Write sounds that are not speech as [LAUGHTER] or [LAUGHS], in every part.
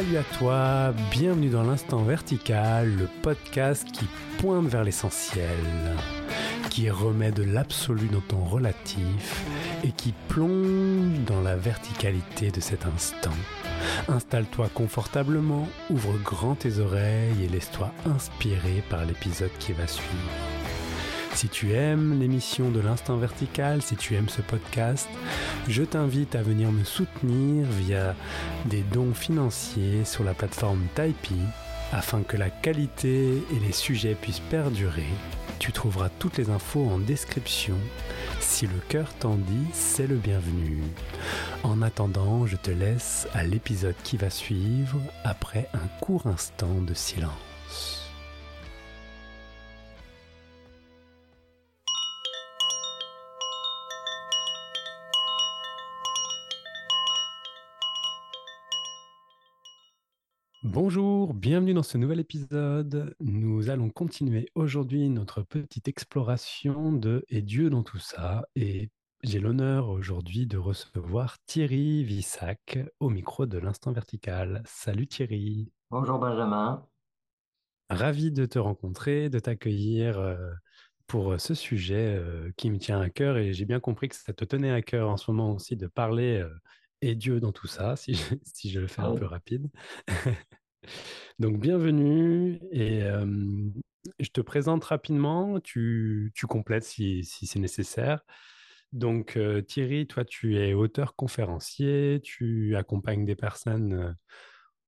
Salut à toi, bienvenue dans l'instant vertical, le podcast qui pointe vers l'essentiel, qui remet de l'absolu dans ton relatif et qui plonge dans la verticalité de cet instant. Installe-toi confortablement, ouvre grand tes oreilles et laisse-toi inspirer par l'épisode qui va suivre. Si tu aimes l'émission de l'Instant Vertical, si tu aimes ce podcast, je t'invite à venir me soutenir via des dons financiers sur la plateforme Tipeee afin que la qualité et les sujets puissent perdurer. Tu trouveras toutes les infos en description. Si le cœur t'en dit, c'est le bienvenu. En attendant, je te laisse à l'épisode qui va suivre après un court instant de silence. Bonjour, bienvenue dans ce nouvel épisode. Nous allons continuer aujourd'hui notre petite exploration de Et Dieu dans tout ça. Et j'ai l'honneur aujourd'hui de recevoir Thierry Vissac au micro de l'Instant Vertical. Salut Thierry. Bonjour Benjamin. Ravi de te rencontrer, de t'accueillir euh, pour ce sujet euh, qui me tient à cœur. Et j'ai bien compris que ça te tenait à cœur en ce moment aussi de parler euh, et Dieu dans tout ça, si je, [LAUGHS] si je le fais un peu rapide. [LAUGHS] Donc, bienvenue et je te présente rapidement, tu, tu complètes si, si c'est nécessaire. Donc, Thierry, toi, tu es auteur conférencier, tu accompagnes des personnes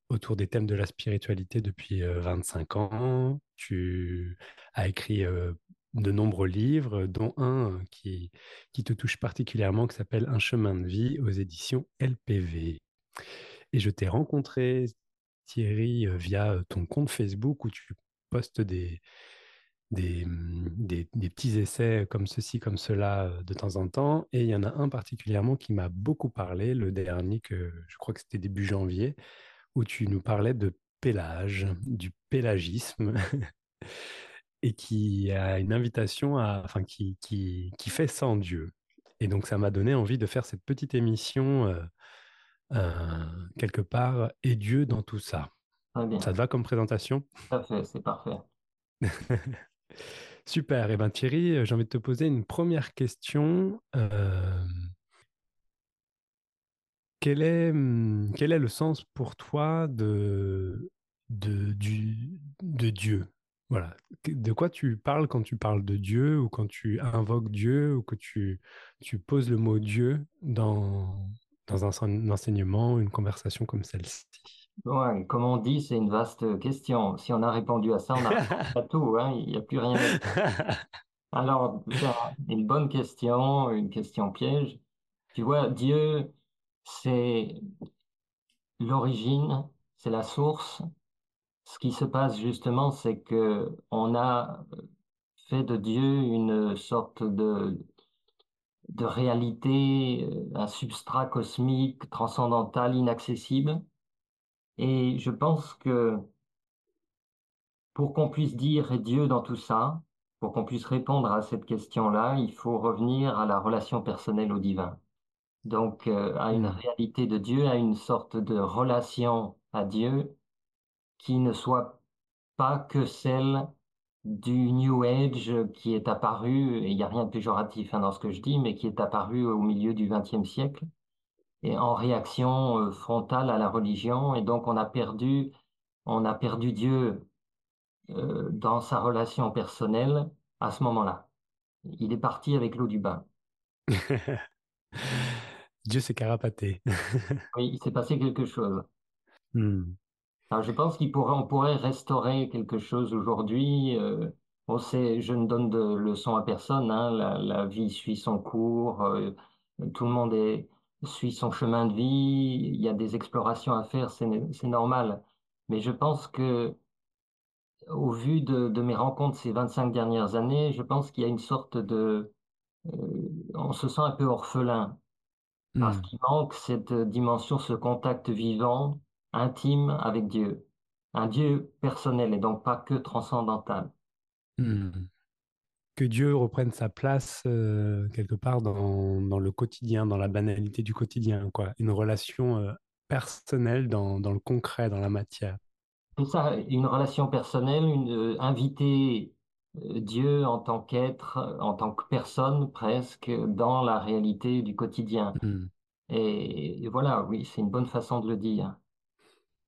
autour des thèmes de la spiritualité depuis 25 ans, tu as écrit de nombreux livres, dont un qui, qui te touche particulièrement, qui s'appelle Un chemin de vie aux éditions LPV. Et je t'ai rencontré, Thierry, via ton compte Facebook où tu postes des, des, mmh, des, des, petits essais comme ceci, comme cela de temps en temps. Et il y en a un particulièrement qui m'a beaucoup parlé, le dernier que je crois que c'était début janvier, où tu nous parlais de pélage, du pélagisme. [LAUGHS] et qui a une invitation à, enfin, qui, qui, qui fait sans Dieu. Et donc, ça m'a donné envie de faire cette petite émission euh, euh, quelque part, et Dieu dans tout ça. Ça te va comme présentation? Parfait, c'est parfait. [LAUGHS] Super. Et eh ben Thierry, euh, j'ai envie de te poser une première question. quel, est, hum, quel est le sens pour toi de, de, du, de Dieu? Voilà. De quoi tu parles quand tu parles de Dieu ou quand tu invoques Dieu ou que tu, tu poses le mot Dieu dans, dans un, enseignement, une conversation comme celle-ci? Ouais, comme on dit, c'est une vaste question. Si on a répondu à ça, on a pas [LAUGHS] tout, hein, il n'y a plus rien. Alors, une bonne question, une question piège. Tu vois, Dieu, c'est l'origine, c'est la source, ce qui se passe justement, c'est que on a fait de Dieu une sorte de, de réalité, euh, un substrat cosmique, transcendantal, inaccessible. Et je pense que pour qu'on puisse dire Dieu dans tout ça, pour qu'on puisse répondre à cette question-là, il faut revenir à la relation personnelle au divin. Donc euh, à une mmh. réalité de Dieu, à une sorte de relation à Dieu qui ne soit pas que celle du New Age qui est apparu, et il n'y a rien de péjoratif hein, dans ce que je dis, mais qui est apparu au milieu du XXe siècle, et en réaction euh, frontale à la religion, et donc on a perdu, on a perdu Dieu euh, dans sa relation personnelle à ce moment-là. Il est parti avec l'eau du bain. [LAUGHS] Dieu s'est carapaté. [LAUGHS] oui, il s'est passé quelque chose. Hmm je pense qu'on pourrait, restaurer quelque chose aujourd'hui. Euh, on sait, je ne donne de leçons à personne. Hein, la, vie suit son cours. Euh, tout le monde est, suit son chemin de vie. Il y a des explorations à faire. C'est normal. Mais je pense que, au vu de, mes rencontres ces 25 dernières années, je pense qu'il y a une sorte de, euh, on se sent un peu orphelin parce hmm. qu'il manque cette dimension, ce contact vivant intime avec Dieu, un Dieu personnel et donc pas que transcendantal. Hmm. Que Dieu reprenne sa place euh, quelque part dans, dans, le quotidien, dans la banalité du quotidien, quoi. Une relation euh, personnel dans, dans le concret, dans la matière. C'est ça, une relation personnelle, une, euh, inviter Dieu en tant qu'être, en tant que personne presque, dans la réalité du quotidien. Hmm. Et, et voilà, oui, c'est une bonne façon de le dire.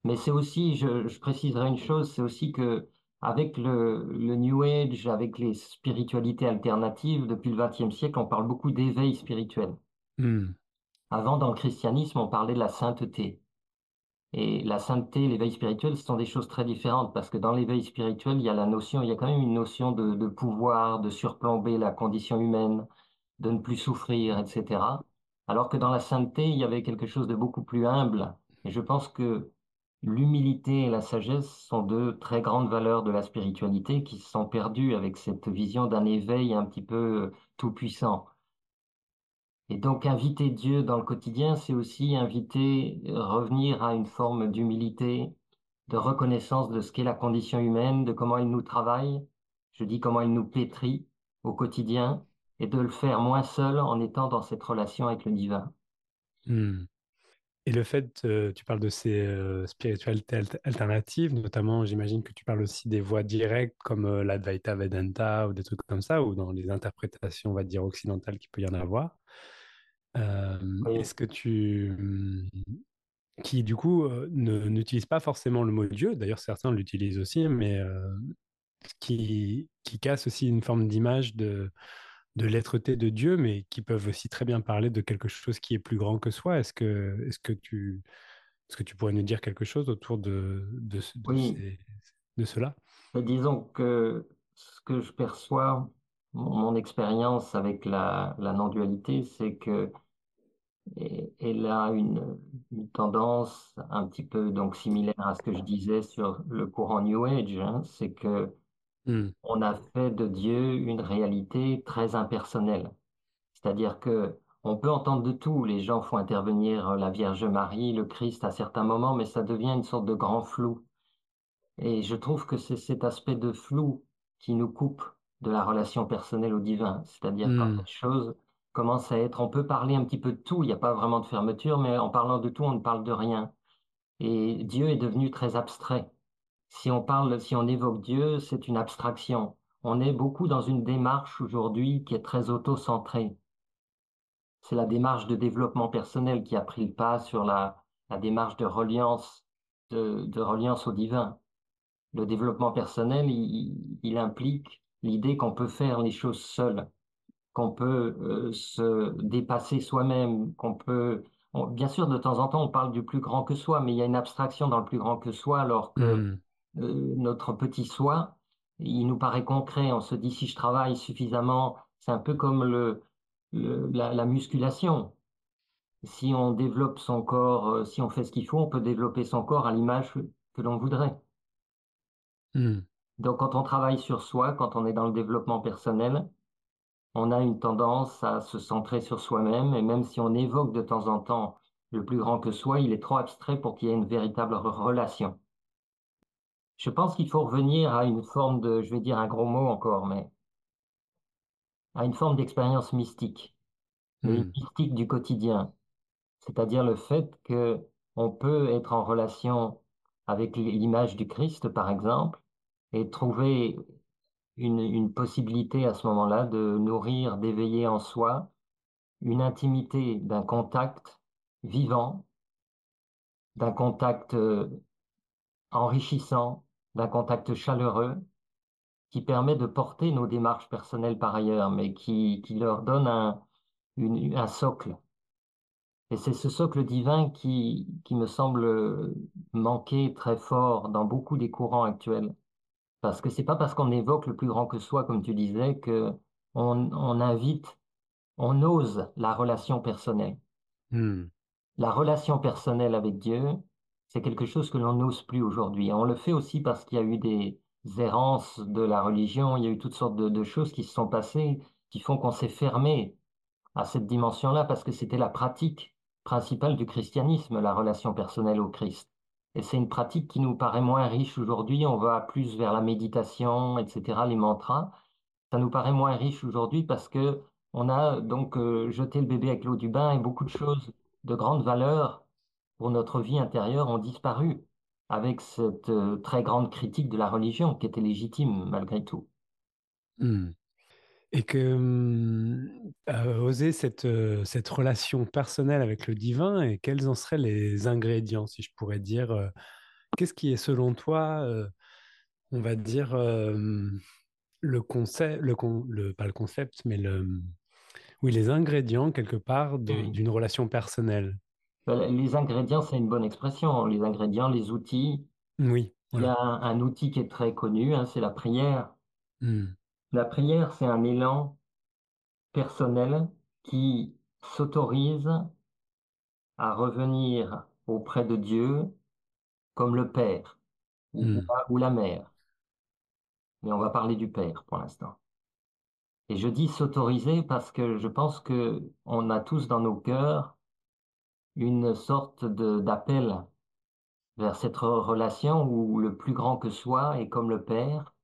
Mais c'est aussi, je, je préciserai une chose, c'est aussi que avec le, le New Age, avec les spiritualités alternatives, depuis le XXe siècle, on parle beaucoup d'éveil spirituel. Hmm. Avant, dans le christianisme, on parlait de la sainteté. Et la sainteté, l'éveil spirituel, ce sont des choses très différentes parce que dans l'éveil spirituel, il y a la notion, il y a quand même une notion de, de pouvoir, de surplomber la condition humaine, de ne plus souffrir, etc. Alors que dans la sainteté, il y avait quelque chose de beaucoup plus humble. Et je pense que l'humilité et la sagesse sont deux très grandes valeurs de la spiritualité qui se sont perdues avec cette vision d'un éveil un petit peu tout-puissant. Et donc inviter Dieu dans le quotidien, c'est aussi inviter, euh, revenir à une forme d'humilité, de reconnaissance de ce qu'est la condition humaine, de comment elle nous travaille, je dis comment elle nous pétrit au quotidien, et de le faire moins seul en étant dans cette relation avec le divin. Hmm. Et le fait, euh, tu parles de ces euh, spiritualités alter- alternatives, notamment, j'imagine que tu parles aussi des voies directes comme euh, l'Advaita Vedanta ou des trucs comme ça, ou dans les interprétations, on va dire, occidentales qu'il peut y en avoir. Oui, est-ce que tu, hum, qui du coup ne, n'utilisent pas forcément le mot Dieu, d'ailleurs certains l'utilisent aussi, mais qui, qui cassent aussi une forme d'image de, de l'être-té de Dieu, mais qui peuvent aussi très bien parler de quelque chose qui est plus grand que soi. Est-ce que, est-ce que tu, est-ce que tu pourrais nous dire quelque chose autour de, de, ce- de, oui. ces- de cela? Mais disons que ce que je perçois, mon, mon expérience avec la, la non-dualité, c'est que et- elle a une, une tendance un petit peu donc similaire à ce que je disais sur le courant New Age, hein, c'est que Hmm, on a fait de Dieu une réalité très impersonnelle. C'est-à-dire que on peut entendre de tout. Les gens font intervenir la Vierge Marie, le Christ à certains moments, mais ça devient une sorte de grand flou. Et je trouve que c'est cet aspect de flou qui nous coupe de la relation personnelle au divin. C'est-à-dire quand hmm, les choses commencent à être, on peut parler un petit peu de tout, il n'y a pas vraiment de fermeture, mais en parlant de tout, on ne parle de rien. Et Dieu est devenu très abstrait. Si on parle, si on évoque Dieu, c'est une abstraction. On est beaucoup dans une démarche aujourd'hui qui est très auto-centrée. C'est la démarche de développement personnel qui a pris le pas sur la, démarche de reliance, de, reliance au divin. Le développement personnel, il, implique l'idée qu'on peut faire les choses seul, qu'on peut euh, se dépasser soi-même, qu'on peut... bien sûr, de temps en temps, on parle du plus grand que soi, mais il y a une abstraction dans le plus grand que soi, alors que hmm, notre petit soi, il nous paraît concret. On se dit, si je travaille suffisamment, c'est un peu comme le, le- la, la musculation. Si on développe son corps, euh, si on fait ce qu'il faut, on peut développer son corps à l'image que l'on voudrait. hmm, Donc, quand on travaille sur soi, quand on est dans le développement personnel, on a une tendance à se centrer sur soi-même, et même si on évoque de temps en temps le plus grand que soi, il est trop abstrait pour qu'il y ait une véritable re- relation. Je pense qu'il faut revenir à une forme de, je vais dire un gros mot encore, mais à une forme d'expérience mystique, mais hmm, mystique du quotidien, c'est-à-dire le fait que on peut être en relation avec l'image du Christ, par exemple, et trouver une, une possibilité à ce moment-là de nourrir, d'éveiller en soi une intimité d'un contact vivant, d'un contact euh, enrichissant, d'un contact chaleureux, qui permet de porter nos démarches personnelles par ailleurs, mais qui, qui leur donne un, une- un socle. Et c'est ce socle divin qui, qui me semble manquer très fort dans beaucoup des courants actuels. Parce que c'est pas parce qu'on évoque le plus grand que soi, comme tu disais, que on, on invite, on ose la relation personnelle. hmm, La relation personnelle avec Dieu, c'est quelque chose que l'on n'ose plus aujourd'hui. On le fait aussi parce qu'il y a eu des errances de la religion, il y a eu toutes sortes de, choses qui se sont passées qui font qu'on s'est fermé à cette dimension-là parce que c'était la pratique principale du christianisme, la relation personnelle au Christ. Et c'est une pratique qui nous paraît moins riche aujourd'hui. On va plus vers la méditation, etc., les mantras. Ça nous paraît moins riche aujourd'hui parce que on a donc euh, jeté le bébé avec l'eau du bain et beaucoup de choses de grande valeur pour notre vie intérieure ont disparu avec cette euh, très grande critique de la religion qui était légitime malgré tout. Hmm. Et que hum, euh, oser cette, euh, cette relation personnelle avec le divin et quels en seraient les ingrédients, si je pourrais dire, euh, qu'est-ce qui est selon toi, euh, on va dire, le concept, le, con- le- pas le concept, mais le, oui, les ingrédients quelque part oui. d'une relation personnelle? Ben, Les ingrédients, c'est une bonne expression. Les ingrédients, les outils. Oui, Il y a un, un outil qui est très connu, hein, c'est la prière. Hmm, La prière, c'est un élan personnel qui s'autorise à revenir auprès de Dieu comme le Père ou, ou hmm, la, ou la Mère. Mais on va parler du Père pour l'instant. Et je dis s'autoriser parce que je pense que on a tous dans nos cœurs une sorte d'appel vers cette re- relation où le plus grand que soi est comme le Père,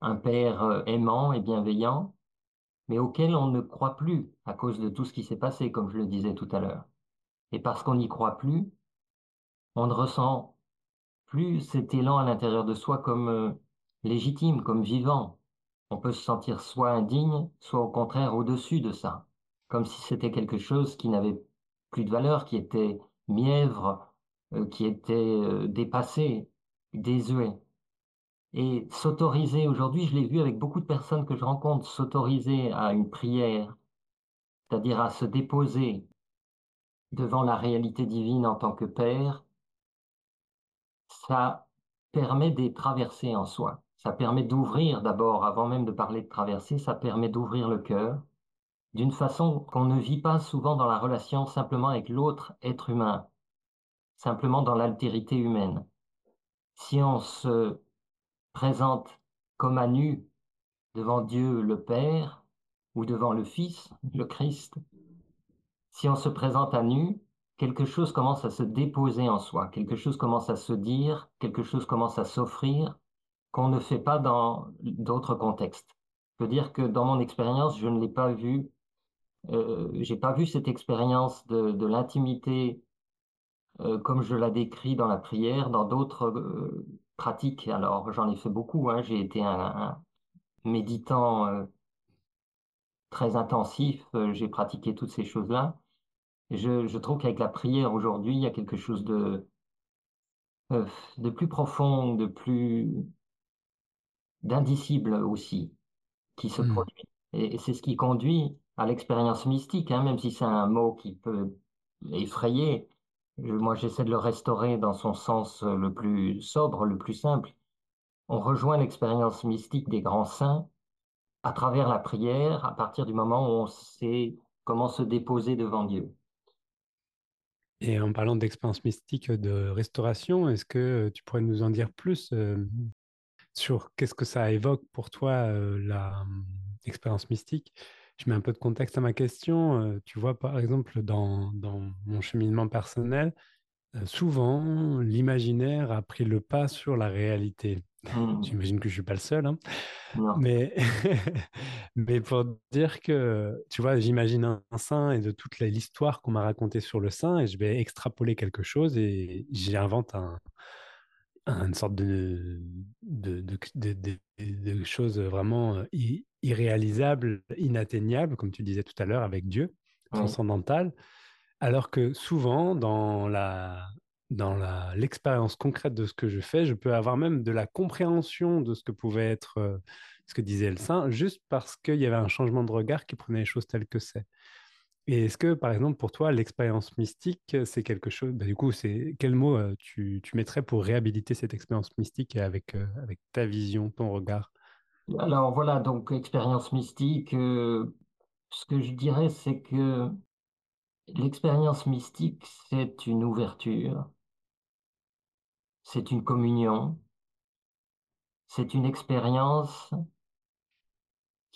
un Père euh, aimant et bienveillant, mais auquel on ne croit plus à cause de tout ce qui s'est passé, comme je le disais tout à l'heure. Et parce qu'on n'y croit plus, on ne ressent plus cet élan à l'intérieur de soi comme euh, légitime, comme vivant. On peut se sentir soit indigne, soit au contraire au-dessus de ça, comme si c'était quelque chose qui n'avait plus de valeur, qui était mièvre, euh, qui était euh, dépassé, désuet. Et s'autoriser aujourd'hui, je l'ai vu avec beaucoup de personnes que je rencontre, s'autoriser à une prière, c'est-à-dire à se déposer devant la réalité divine en tant que Père, ça permet des traversées en soi. Ça permet d'ouvrir d'abord, avant même de parler de traversée, ça permet d'ouvrir le cœur d'une façon qu'on ne vit pas souvent dans la relation simplement avec l'autre être humain, simplement dans l'altérité humaine. Si on se présente comme à nu devant Dieu le Père ou devant le Fils, le Christ, si on se présente à nu, quelque chose commence à se déposer en soi, quelque chose commence à se dire, quelque chose commence à s'offrir qu'on ne fait pas dans d'autres contextes. Je veux dire que dans mon expérience, je ne l'ai pas vu, euh, j'ai pas vu cette expérience de, de l'intimité euh, comme je la décris dans la prière, dans d'autres euh, pratiques. Alors j'en ai fait beaucoup, hein. J'ai été un, un méditant euh, très intensif, j'ai pratiqué toutes ces choses-là. Je, je trouve qu'avec la prière aujourd'hui, il y a quelque chose de, de plus profond, de plus d'indicible aussi qui se hmm. produit. Et, et c'est ce qui conduit à l'expérience mystique, hein, même si c'est un mot qui peut effrayer. Moi, j'essaie de le restaurer dans son sens euh, le plus sobre, le plus simple. On rejoint l'expérience mystique des grands saints à travers la prière, à partir du moment où on sait comment se déposer devant Dieu. Et en parlant d'expérience mystique de restauration, est-ce que tu pourrais nous en dire plus euh, sur qu'est-ce que ça évoque pour toi, euh, la hum, mystique? Je mets un peu de contexte à ma question. Euh, tu vois, par exemple, dans, dans mon cheminement personnel, euh, souvent, l'imaginaire a pris le pas sur la réalité. Hmm, [LAUGHS] J'imagine que je suis pas le seul, hein. Mais, [LAUGHS] mais pour dire que, tu vois, j'imagine un, un saint et de toute l'histoire qu'on m'a racontée sur le saint et je vais extrapoler quelque chose et j'invente un- une sorte de, de, de, de, de- de choses vraiment irréalisables, inatteignables, comme tu disais tout à l'heure, avec Dieu, oui, transcendantal. Alors que souvent, dans la, dans l'expérience concrète de ce que je fais, je peux avoir même de la compréhension de ce que pouvait être ce que disait le saint, juste parce qu'il y avait un changement de regard qui prenait les choses telles que c'est. Et est-ce que, par exemple, pour toi, l'expérience mystique, c'est quelque chose, bah, du coup, c'est quel mot euh, tu, tu mettrais pour réhabiliter cette expérience mystique avec, euh, avec ta vision, ton regard? Alors voilà, donc expérience mystique, euh, ce que je dirais, c'est que l'expérience mystique, c'est une ouverture, c'est une communion, c'est une expérience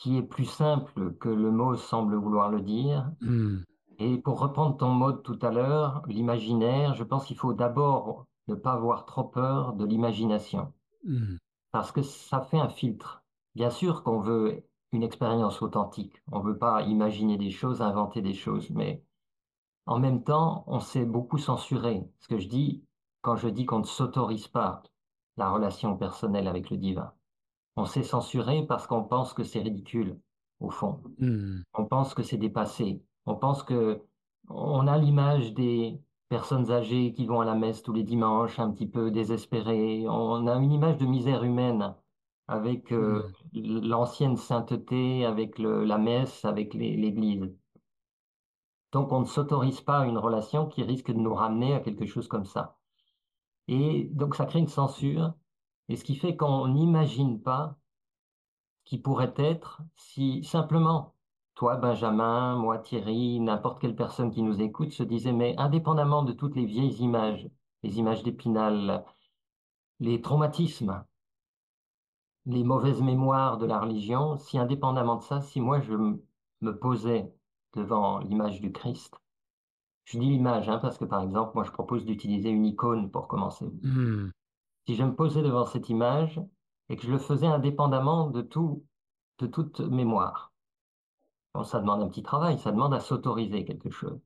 qui est plus simple que le mot semble vouloir le dire. Hmm, Et pour reprendre ton mot de tout à l'heure, l'imaginaire, je pense qu'il faut d'abord ne pas avoir trop peur de l'imagination, hmm, parce que ça fait un filtre. Bien sûr qu'on veut une expérience authentique, on ne veut pas imaginer des choses, inventer des choses, mais en même temps, on s'est beaucoup censuré. Ce que je dis quand je dis qu'on ne s'autorise pas la relation personnelle avec le divin. On s'est censuré parce qu'on pense que c'est ridicule, au fond. Hmm. On pense que c'est dépassé. On pense que on a l'image des personnes âgées qui vont à la messe tous les dimanches, un petit peu désespérées. On a une image de misère humaine avec euh, Hmm. l'ancienne sainteté, avec le- la messe, avec l'Église. Donc on ne s'autorise pas à une relation qui risque de nous ramener à quelque chose comme ça. Et donc ça crée une censure, et ce qui fait qu'on n'imagine pas qui pourrait être si simplement toi, Benjamin, moi, Thierry, n'importe quelle personne qui nous écoute se disait, mais indépendamment de toutes les vieilles images, les images d'Épinal, les traumatismes, les mauvaises mémoires de la religion, si indépendamment de ça, si moi je me posais devant l'image du Christ, je dis l'image, hein, parce que par exemple, moi je propose d'utiliser une icône pour commencer. Hmm. Si je me posais devant cette image et que je le faisais indépendamment de tout, de toute mémoire, bon, ça demande un petit travail, ça demande à s'autoriser quelque chose.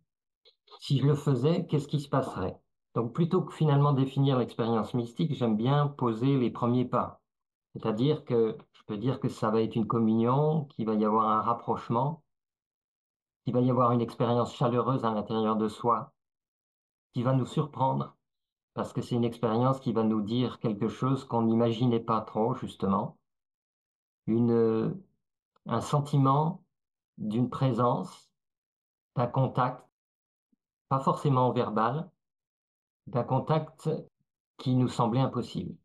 Si je le faisais, qu'est-ce qui se passerait? Donc plutôt que finalement définir l'expérience mystique, j'aime bien poser les premiers pas. C'est-à-dire que je peux dire que ça va être une communion, qu'il va y avoir un rapprochement, qu'il va y avoir une expérience chaleureuse à l'intérieur de soi, qui va nous surprendre, parce que c'est une expérience qui va nous dire quelque chose qu'on n'imaginait pas trop, justement, un sentiment d'une présence, d'un contact, pas forcément verbal, d'un contact qui nous semblait impossible.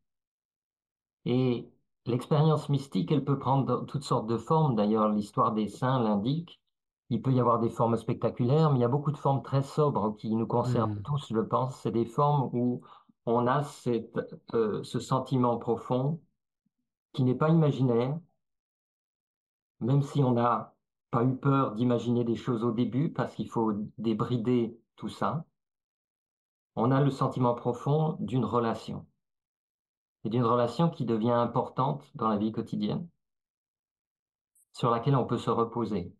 Et l'expérience mystique, elle peut prendre toutes sortes de formes. D'ailleurs, l'histoire des saints l'indique. Il peut y avoir des formes spectaculaires, mais il y a beaucoup de formes très sobres qui nous concernent Hmm. tous, je pense. C'est des formes où on a cette, euh, ce sentiment profond qui n'est pas imaginaire, même si on n'a pas eu peur d'imaginer des choses au début, parce qu'il faut débrider tout ça. On a le sentiment profond d'une relation, et d'une relation qui devient importante dans la vie quotidienne, sur laquelle on peut se reposer.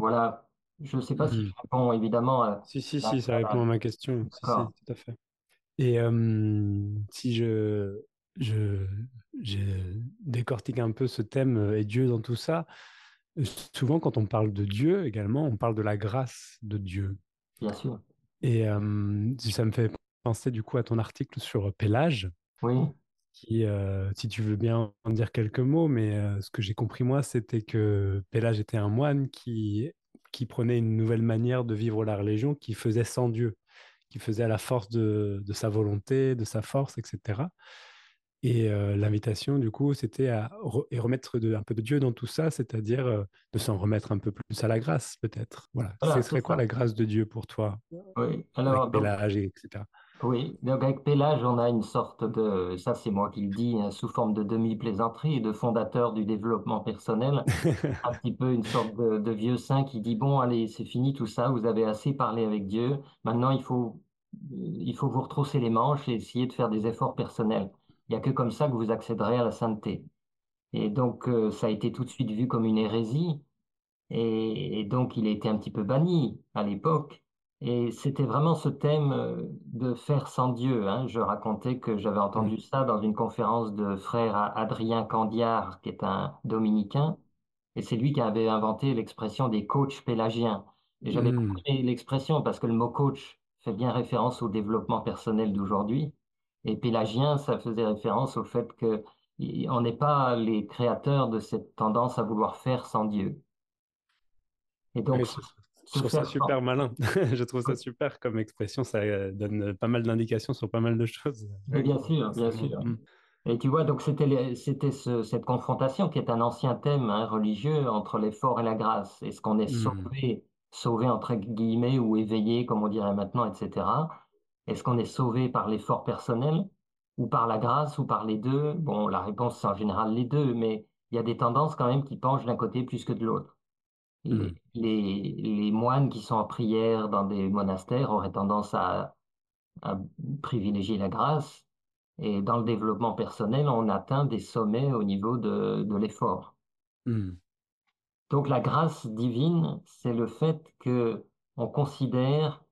Voilà, je ne sais pas si je réponds évidemment à Si, si, si, ça répond à ma question. Si, tout à fait. Et euh, si je, je, je décortique un peu ce thème euh, et Dieu dans tout ça, euh, souvent quand on parle de Dieu également, on parle de la grâce de Dieu. bien sûr. Et euh, ça me fait penser du coup à ton article sur Pélage, Oui, qui, euh, si tu veux bien en dire quelques mots, mais euh, ce que j'ai compris moi, c'était que Pélage était un moine qui, qui prenait une nouvelle manière de vivre la religion, qui faisait sans Dieu, qui faisait à la force de, de sa volonté, de sa force, etc. Et euh, l'invitation, du coup, c'était à re- et remettre de- un peu de Dieu dans tout ça, c'est-à-dire euh, de s'en remettre un peu plus à la grâce, peut-être. Voilà. Ce voilà, c'est serait quoi la grâce de Dieu pour toi, Oui, alors, avec donc, Pélage, et etc. oui, donc avec Pélage, on a une sorte de, ça c'est moi qui le dis, hein, sous forme de demi-plaisanterie de fondateur du développement personnel, [LAUGHS] un petit peu une sorte de, de vieux saint qui dit, bon, allez, c'est fini tout ça, vous avez assez parlé avec Dieu, maintenant il faut, il faut vous retrousser les manches et essayer de faire des efforts personnels. Il n'y a que comme ça que vous accéderez à la sainteté. Et donc, euh, ça a été tout de suite vu comme une hérésie. Et, et donc, il a été un petit peu banni à l'époque. Et c'était vraiment ce thème euh, de faire sans Dieu. hein. Je racontais que j'avais entendu ça dans une conférence de frère Adrien Candiard, qui est un dominicain. Et c'est lui qui avait inventé l'expression des coachs pélagiens. Et j'avais beaucoup Mm. aimé l'expression parce que le mot coach fait bien référence au développement personnel d'aujourd'hui. Et pélagien, ça faisait référence au fait que y- on n'est pas les créateurs de cette tendance à vouloir faire sans Dieu. Et donc, Oui, je, trouve ça super [LAUGHS] malin. [LAUGHS] Je trouve ça super comme expression. Ça euh, donne pas mal d'indications sur pas mal de choses. Bien sûr, bien sûr. Et tu vois, donc c'était les- c'était ce- cette confrontation qui est un ancien thème hein, religieux entre l'effort et la grâce. Est-ce qu'on est Mm. sauvé, sauvé entre guillemets ou éveillé, comme on dirait maintenant, etc. Est-ce qu'on est sauvé par l'effort personnel ou par la grâce ou par les deux? Bon, la réponse c'est en général les deux, mais il y a des tendances quand même qui penchent d'un côté plus que de l'autre. Les, Mm. les, les moines qui sont en prière dans des monastères auraient tendance à, à privilégier la grâce et dans le développement personnel, on atteint des sommets au niveau de, de l'effort. Mm. Donc la grâce divine, c'est le fait que on considère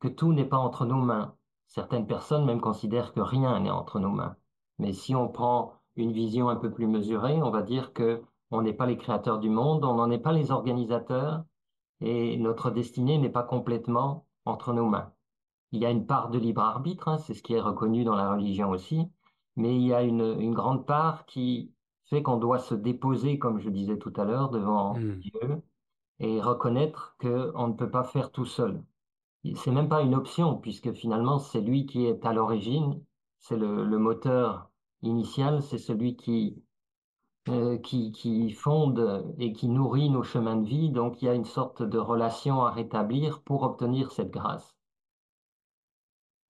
que tout n'est pas entre nos mains. Certaines personnes même considèrent que rien n'est entre nos mains. Mais si on prend une vision un peu plus mesurée, on va dire que on n'est pas les créateurs du monde, on n'en est pas les organisateurs, et notre destinée n'est pas complètement entre nos mains. Il y a une part de libre arbitre, hein, c'est ce qui est reconnu dans la religion aussi, mais il y a une, une grande part qui fait qu'on doit se déposer, comme je disais tout à l'heure, devant Hmm. Dieu et reconnaître qu'on ne peut pas faire tout seul. C'est même pas une option, puisque finalement, c'est lui qui est à l'origine, c'est le, le moteur initial, c'est celui qui, euh, qui, qui fonde et qui nourrit nos chemins de vie. Donc, il y a une sorte de relation à rétablir pour obtenir cette grâce.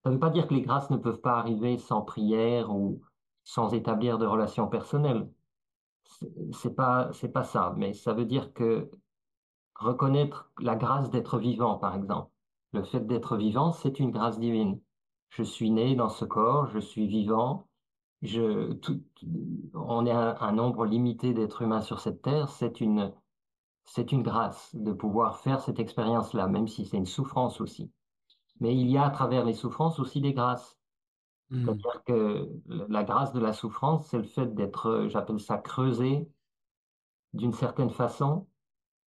Ça ne veut pas dire que les grâces ne peuvent pas arriver sans prière ou sans établir de relations personnelles. C'est c'est pas, c'est pas ça, mais ça veut dire que reconnaître la grâce d'être vivant, par exemple. Le fait d'être vivant, c'est une grâce divine. Je suis né dans ce corps, je suis vivant, je, tout, on est un, un nombre limité d'êtres humains sur cette terre, c'est une, c'est une grâce de pouvoir faire cette expérience-là, même si c'est une souffrance aussi. Mais il y a à travers les souffrances aussi des grâces. Hmm. C'est-à-dire que la grâce de la souffrance, c'est le fait d'être, j'appelle ça creusé d'une certaine façon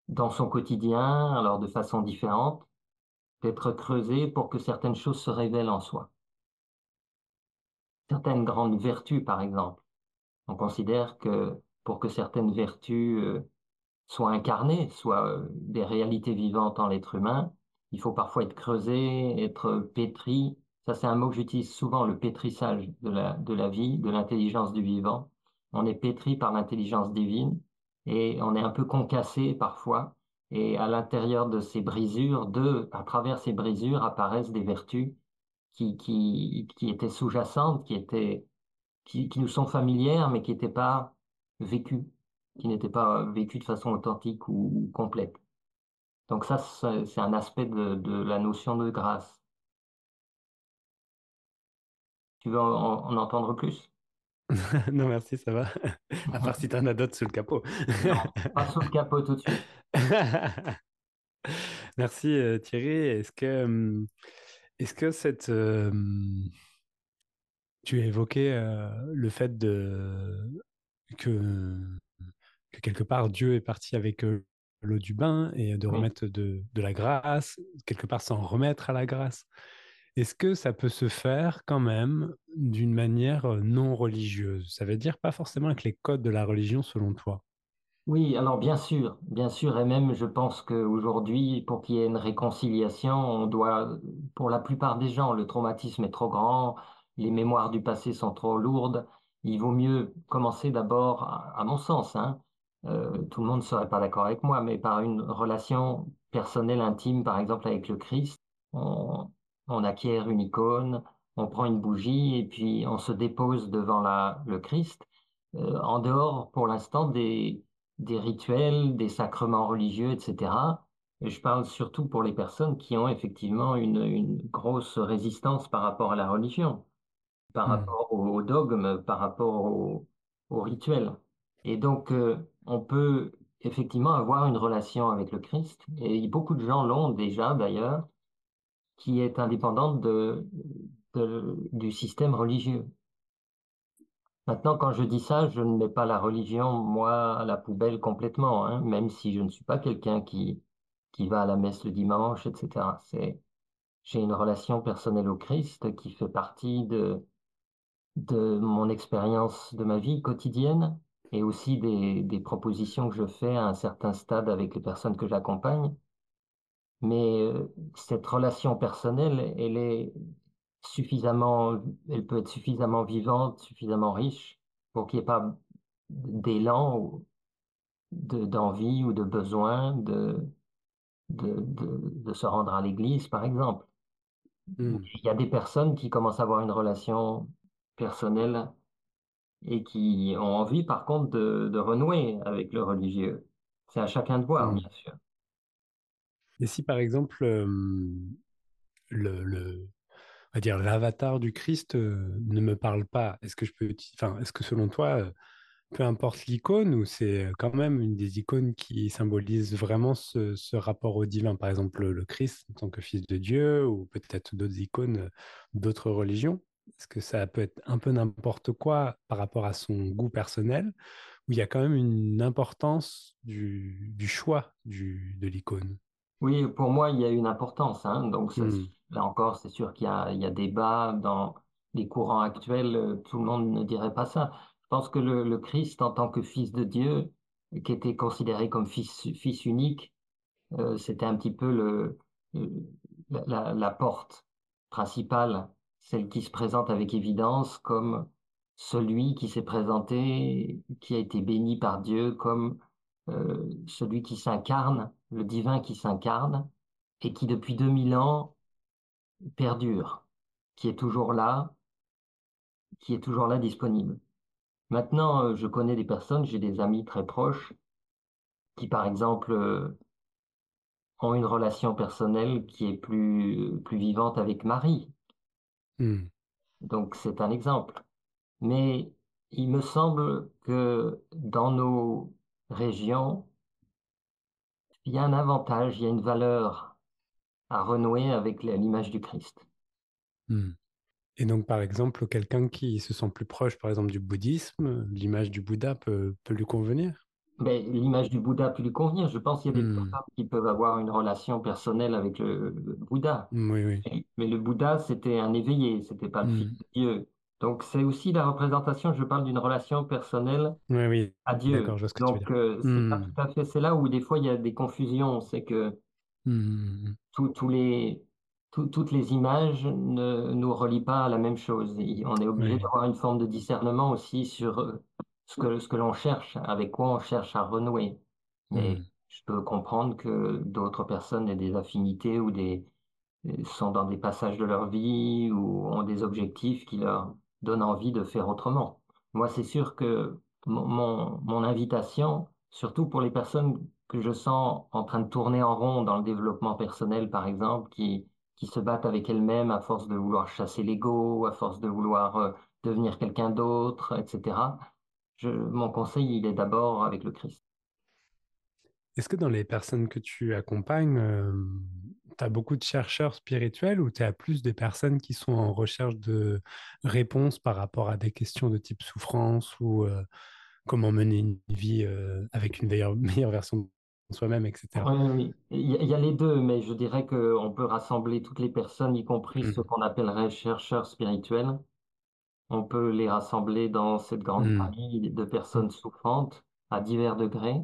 dans son quotidien, alors de façon différente, d'être creusé pour que certaines choses se révèlent en soi. Certaines grandes vertus, par exemple. On considère que pour que certaines vertus euh, soient incarnées, soient euh, des réalités vivantes en l'être humain, il faut parfois être creusé, être pétri. Ça, c'est un mot que j'utilise souvent, le pétrissage de la, de la vie, de l'intelligence du vivant. On est pétri par l'intelligence divine et on est un peu concassé parfois. Et à l'intérieur de ces brisures, de, à travers ces brisures apparaissent des vertus qui, qui, qui étaient sous-jacentes, qui étaient, qui, qui nous sont familières, mais qui n'étaient pas vécues, qui n'étaient pas vécues de façon authentique ou, ou complète. Donc ça, c'est un aspect de, de la notion de grâce. Tu veux en, en- en entendre plus? [LAUGHS] Non, merci, ça va. [LAUGHS] À part si t'en as d'autres sous le capot. Non, pas sous le capot tout de suite. [LAUGHS] Merci euh, Thierry. Est-ce que, hum, est-ce que cette, euh, tu as évoqué euh, le fait de, que, que quelque part Dieu est parti avec euh, l'eau du bain et de Oui. remettre de, de la grâce, quelque part s'en remettre à la grâce. Est-ce que ça peut se faire quand même d'une manière euh, non religieuse? Ça veut dire pas forcément avec les codes de la religion selon toi. Oui, alors bien sûr, bien sûr, et même je pense qu'aujourd'hui, pour qu'il y ait une réconciliation, on doit, pour la plupart des gens, le traumatisme est trop grand, les mémoires du passé sont trop lourdes. Il vaut mieux commencer d'abord, à, mon sens, hein, euh, tout le monde ne serait pas d'accord avec moi, mais par une relation personnelle intime, par exemple avec le Christ, on, acquiert une icône, on prend une bougie et puis on se dépose devant le Christ. Euh, en dehors, pour l'instant, des des rituels, des sacrements religieux, etc. Et je parle surtout pour les personnes qui ont effectivement une, une grosse résistance par rapport à la religion, par Hmm. rapport au, au dogme, par rapport au, au rituel. Et donc, euh, on peut effectivement avoir une relation avec le Christ, et beaucoup de gens l'ont déjà d'ailleurs, qui est indépendante de, de- du système religieux. Maintenant, quand je dis ça, je ne mets pas la religion, moi, à la poubelle complètement, hein, même si je ne suis pas quelqu'un qui, qui va à la messe le dimanche, etc. C'est, j'ai une relation personnelle au Christ qui fait partie de, de mon expérience de ma vie quotidienne et aussi des, des propositions que je fais à un certain stade avec les personnes que j'accompagne. Mais euh, cette relation personnelle, elle est suffisamment, elle peut être suffisamment vivante, suffisamment riche pour qu'il n'y ait pas d'élan ou de, d'envie ou de besoin de, de, de, de se rendre à l'église, par exemple. Hmm. Il y a des personnes qui commencent à avoir une relation personnelle et qui ont envie, par contre, de, de renouer avec le religieux. C'est à chacun de voir, Hmm. bien sûr. Et si par exemple euh, le, le- on va dire l'avatar du Christ euh, ne me parle pas, est-ce que je peux, enfin, est-ce que selon toi, euh, peu importe l'icône, ou c'est quand même une des icônes qui symbolise vraiment ce, rapport au divin, par exemple le, Christ en tant que fils de Dieu, ou peut-être d'autres icônes euh, d'autres religions? Est-ce que ça peut être un peu n'importe quoi par rapport à son goût personnel, où il y a quand même une importance du, choix de l'icône? Oui, pour moi, il y a une importance, hein. Donc, ça- Hmm, là encore, c'est sûr qu'il y a, il y a débat dans les courants actuels. euh, Tout le monde ne dirait pas ça. Je pense que le, le Christ, en tant que fils de Dieu, qui était considéré comme fils, fils unique, euh, c'était un petit peu le, le- la, la- la porte principale, celle qui se présente avec évidence comme celui qui s'est présenté, qui a été béni par Dieu comme euh, celui qui s'incarne, le divin qui s'incarne et qui depuis 2000 ans perdure, qui est toujours là, qui est toujours là disponible. Maintenant, euh, je connais des personnes, j'ai des amis très proches qui, par exemple, euh, ont une relation personnelle qui est plus, plus vivante avec Marie. hmm, Donc, c'est un exemple. Mais il me semble que dans nos régions, il y a un avantage, il y a une valeur à renouer avec l'image du Christ. hmm. Et donc, par exemple, quelqu'un qui se sent plus proche, par exemple, du bouddhisme, l'image du Bouddha peut, peut lui convenir? Mais l'image du Bouddha peut lui convenir. Je pense qu'il y a des Hmm, personnes qui peuvent avoir une relation personnelle avec le, Bouddha. Oui, oui. Mais mais le Bouddha, c'était un éveillé, c'était pas le fils Hmm, de Dieu. Donc c'est aussi la représentation, je parle d'une relation personnelle Oui, oui. à Dieu. je vois ce que tu veux Donc dire. euh, c'est pas Hmm, tout à fait, c'est là où des fois il y a des confusions. C'est que hmm, tous tous les, tout- toutes les images ne nous relient pas à la même chose. Et on est obligé Oui. d'avoir une forme de discernement aussi sur euh, ce que, ce que l'on cherche, avec quoi on cherche à renouer. Mais hmm, je peux comprendre que d'autres personnes aient des affinités ou des, sont dans des passages de leur vie ou ont des objectifs qui leur donnent envie de faire autrement. Moi, c'est sûr que mon, invitation, surtout pour les personnes que je sens en train de tourner en rond dans le développement personnel, par exemple, qui, qui se battent avec elles-mêmes à force de vouloir chasser l'ego, à force de vouloir euh, devenir quelqu'un d'autre, etc. Je, mon conseil, il est d'abord avec le Christ. Est-ce que dans les personnes que tu accompagnes, tu as beaucoup de chercheurs spirituels ou tu as plus des personnes qui sont en recherche de réponses par rapport à des questions de type souffrance ou euh, comment mener une vie euh, avec une meilleure, [LAUGHS] meilleure version de soi-même, etc. Oui. Il y, a il y a les deux, mais je dirais qu'on peut rassembler toutes les personnes, y compris ceux Mhm. qu'on appellerait chercheurs spirituels. On peut les rassembler dans cette grande Mhm. famille de personnes souffrantes à divers degrés,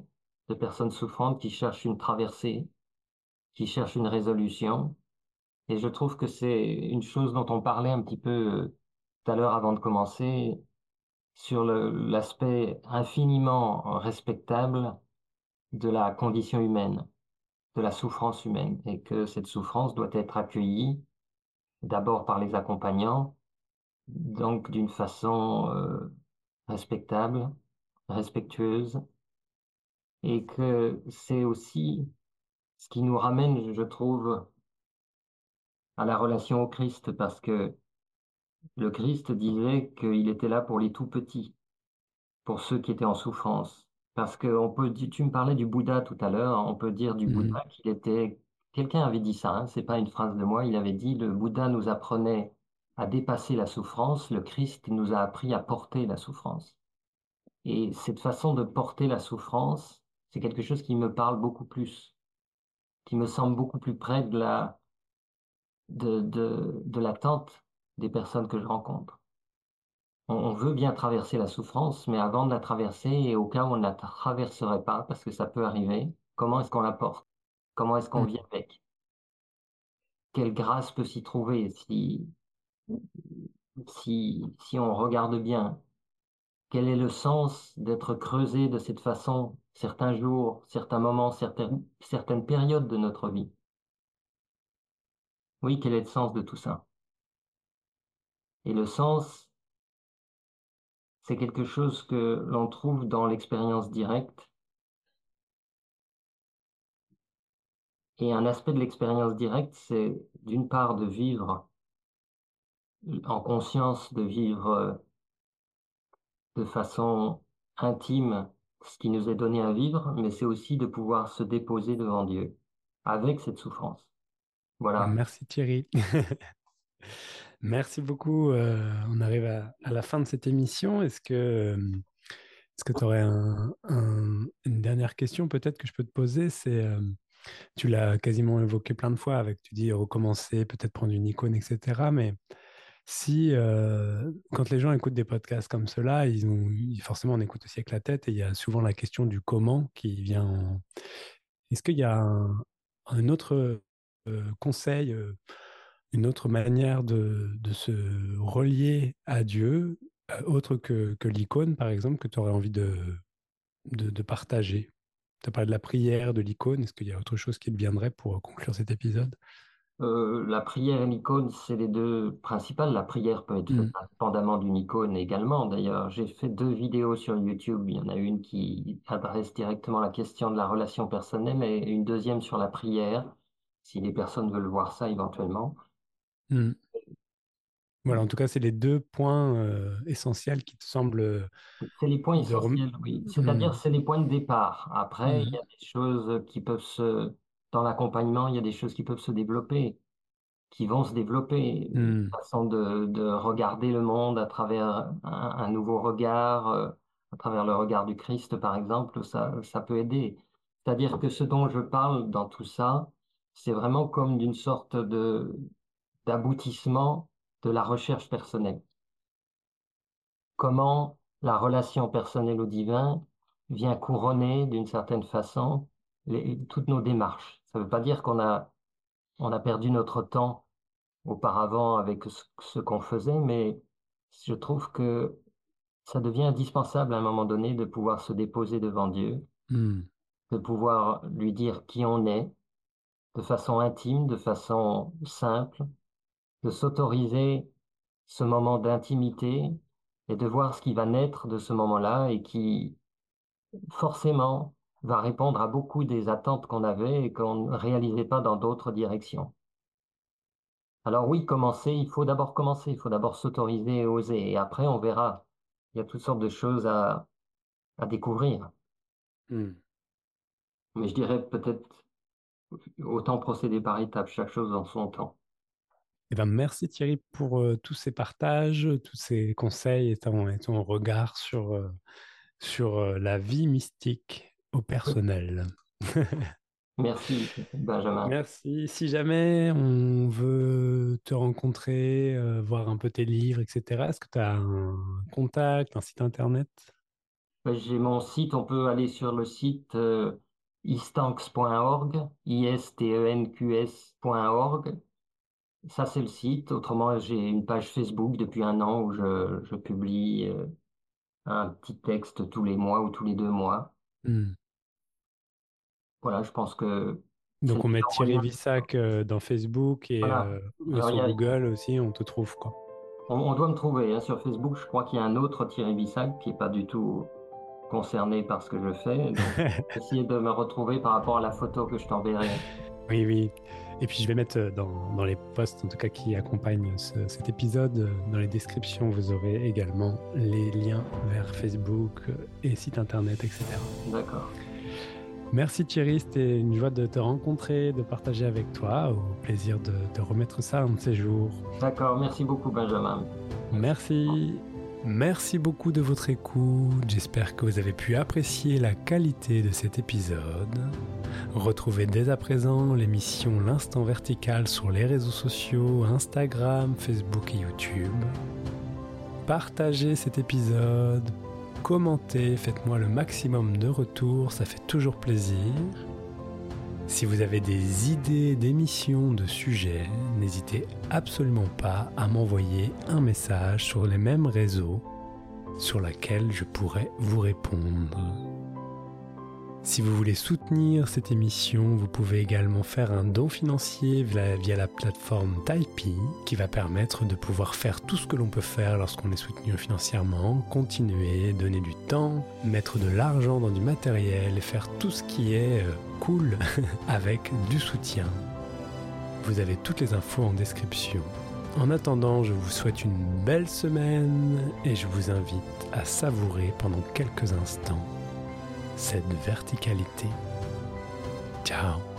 de personnes souffrantes qui cherchent une traversée, qui cherchent une résolution. Et je trouve que c'est une chose dont on parlait un petit peu euh, tout à l'heure avant de commencer, sur l'aspect infiniment respectable de la condition humaine, de la souffrance humaine, et que cette souffrance doit être accueillie d'abord par les accompagnants, donc d'une façon euh, respectable, respectueuse, et que c'est aussi ce qui nous ramène, je trouve, à la relation au Christ, parce que le Christ disait qu'il était là pour les tout petits, pour ceux qui étaient en souffrance. Parce que on peut, tu me parlais du Bouddha tout à l'heure, on peut dire du Mhm. Bouddha qu'il était, quelqu'un avait dit ça, hein, c'est pas une phrase de moi, il avait dit, le Bouddha nous apprenait à dépasser la souffrance, le Christ nous a appris à porter la souffrance. Et cette façon de porter la souffrance, c'est quelque chose qui me parle beaucoup plus, qui me semble beaucoup plus près de la, de, de, de l'attente des personnes que je rencontre. On, on veut bien traverser la souffrance, mais avant de la traverser, et au cas où on ne la traverserait pas, parce que ça peut arriver, comment est-ce qu'on la porte? Comment est-ce qu'on Mhm. vit avec? Quelle grâce peut s'y trouver si, si, si on regarde bien? Quel est le sens d'être creusé de cette façon certains jours, certains moments, certaines, périodes de notre vie? Oui, quel est le sens de tout ça? Et le sens, c'est quelque chose que l'on trouve dans l'expérience directe. Et un aspect de l'expérience directe, c'est d'une part de vivre en conscience, de vivre euh, de façon intime ce qui nous est donné à vivre, mais c'est aussi de pouvoir se déposer devant Dieu avec cette souffrance. Voilà. Merci Thierry. [LAUGHS] Merci beaucoup. Euh, on arrive à, la fin de cette émission. Est-ce que euh, que tu aurais un, un, une dernière question peut-être que je peux te poser? C'est euh, tu l'as quasiment évoqué plein de fois avec tu dis recommencer, peut-être prendre une icône, etc. Mais si quand les gens écoutent des podcasts comme cela, ils ont forcément on écoute aussi avec la tête et il y a souvent la question du comment qui vient. En... Est-ce qu'il y a un, autre conseil, une autre manière de, se relier à Dieu, autre que, l'icône, par exemple, que tu aurais envie de, de, de partager? Tu as parlé de la prière, de l'icône. Est-ce qu'il y a autre chose qui te viendrait pour conclure cet épisode? Euh, la prière et l'icône, c'est les deux principales. La prière peut être faite Mm. indépendamment d'une icône également. D'ailleurs, j'ai fait deux vidéos sur YouTube. Il y en a une qui adresse directement la question de la relation personnelle et une deuxième sur la prière, si les personnes veulent voir ça éventuellement. Mm. Voilà, en tout cas, c'est les deux points euh, essentiels qui te semblent. C'est les points rem- essentiels, oui. C'est-à-dire, Mm. c'est les points de départ. Après, il y a des choses qui peuvent se, dans l'accompagnement, il y a des choses qui peuvent se développer. qui vont se développer, une Mm. façon de, de regarder le monde à travers un, un nouveau regard, euh, à travers le regard du Christ, par exemple, ça, ça peut aider. C'est-à-dire que ce dont je parle dans tout ça, c'est vraiment comme d'une sorte de d'aboutissement de la recherche personnelle. Comment la relation personnelle au divin vient couronner d'une certaine façon les- toutes nos démarches. Ça ne veut pas dire qu'on a, on a perdu notre temps auparavant avec ce, ce qu'on faisait, mais je trouve que ça devient indispensable à un moment donné de pouvoir se déposer devant Dieu, Mm. de pouvoir lui dire qui on est de façon intime, de façon simple, de s'autoriser ce moment d'intimité et de voir ce qui va naître de ce moment-là et qui forcément va répondre à beaucoup des attentes qu'on avait et qu'on ne réalisait pas dans d'autres directions. Alors oui, commencer, il faut d'abord commencer, il faut d'abord s'autoriser et oser, et après on verra. Il y a toutes sortes de choses à, à découvrir. Mm. Mais je dirais peut-être autant procéder par étapes, chaque chose en son temps. Eh ben, merci Thierry pour euh, tous ces partages, tous ces conseils et ton, et ton regard sur, euh, sur euh, la vie mystique au personnel. [LAUGHS] Merci, Benjamin. Merci. Si jamais on veut te rencontrer, euh, voir un peu tes livres, etc., est-ce que tu as un contact, un site internet? Ben, J'ai mon site, on peut aller sur le site euh, istanks.org, I-S-T-E-N-Q-S.org. Ça, c'est le site. Autrement, j'ai une page Facebook depuis un an où je, je publie euh, un petit texte tous les mois ou tous les deux mois. Hmm. Voilà, je pense que Donc on met Thierry. Vissac euh, dans Facebook et, Voilà. euh, Alors, sur a- Google aussi, on te trouve quoi. on, on doit me trouver hein, sur Facebook. Je crois qu'il y a un autre Thierry Bissac qui est pas du tout concerné par ce que je fais. Donc, [LAUGHS] essayez de me retrouver par rapport à la photo que je t'enverrai. Oui, oui. Et puis je vais mettre euh, dans, dans les posts, en tout cas qui accompagnent ce- cet épisode, dans les descriptions, vous aurez également les liens vers Facebook et site internet, etc. D'accord. Merci Thierry, c'était une joie de te rencontrer, de partager avec toi. Au plaisir de, de remettre ça un de ces jours. D'accord. Merci beaucoup, Benjamin. Merci. Merci beaucoup de votre écoute. J'espère que vous avez pu apprécier la qualité de cet épisode. Retrouvez dès à présent l'émission L'Instant Vertical sur les réseaux sociaux, Instagram, Facebook et YouTube. Partagez cet épisode, commentez, faites-moi le maximum de retours, ça fait toujours plaisir. Si vous avez des idées d'émissions, de sujets, n'hésitez absolument pas à m'envoyer un message sur les mêmes réseaux sur lesquels je pourrais vous répondre. Si vous voulez soutenir cette émission, vous pouvez également faire un don financier via, la plateforme Tipeee qui va permettre de pouvoir faire tout ce que l'on peut faire lorsqu'on est soutenu financièrement, continuer, donner du temps, mettre de l'argent dans du matériel et faire tout ce qui est euh, cool [LAUGHS] avec du soutien. Vous avez toutes les infos en description. En attendant, je vous souhaite une belle semaine et je vous invite à savourer pendant quelques instants cette verticalité. Ciao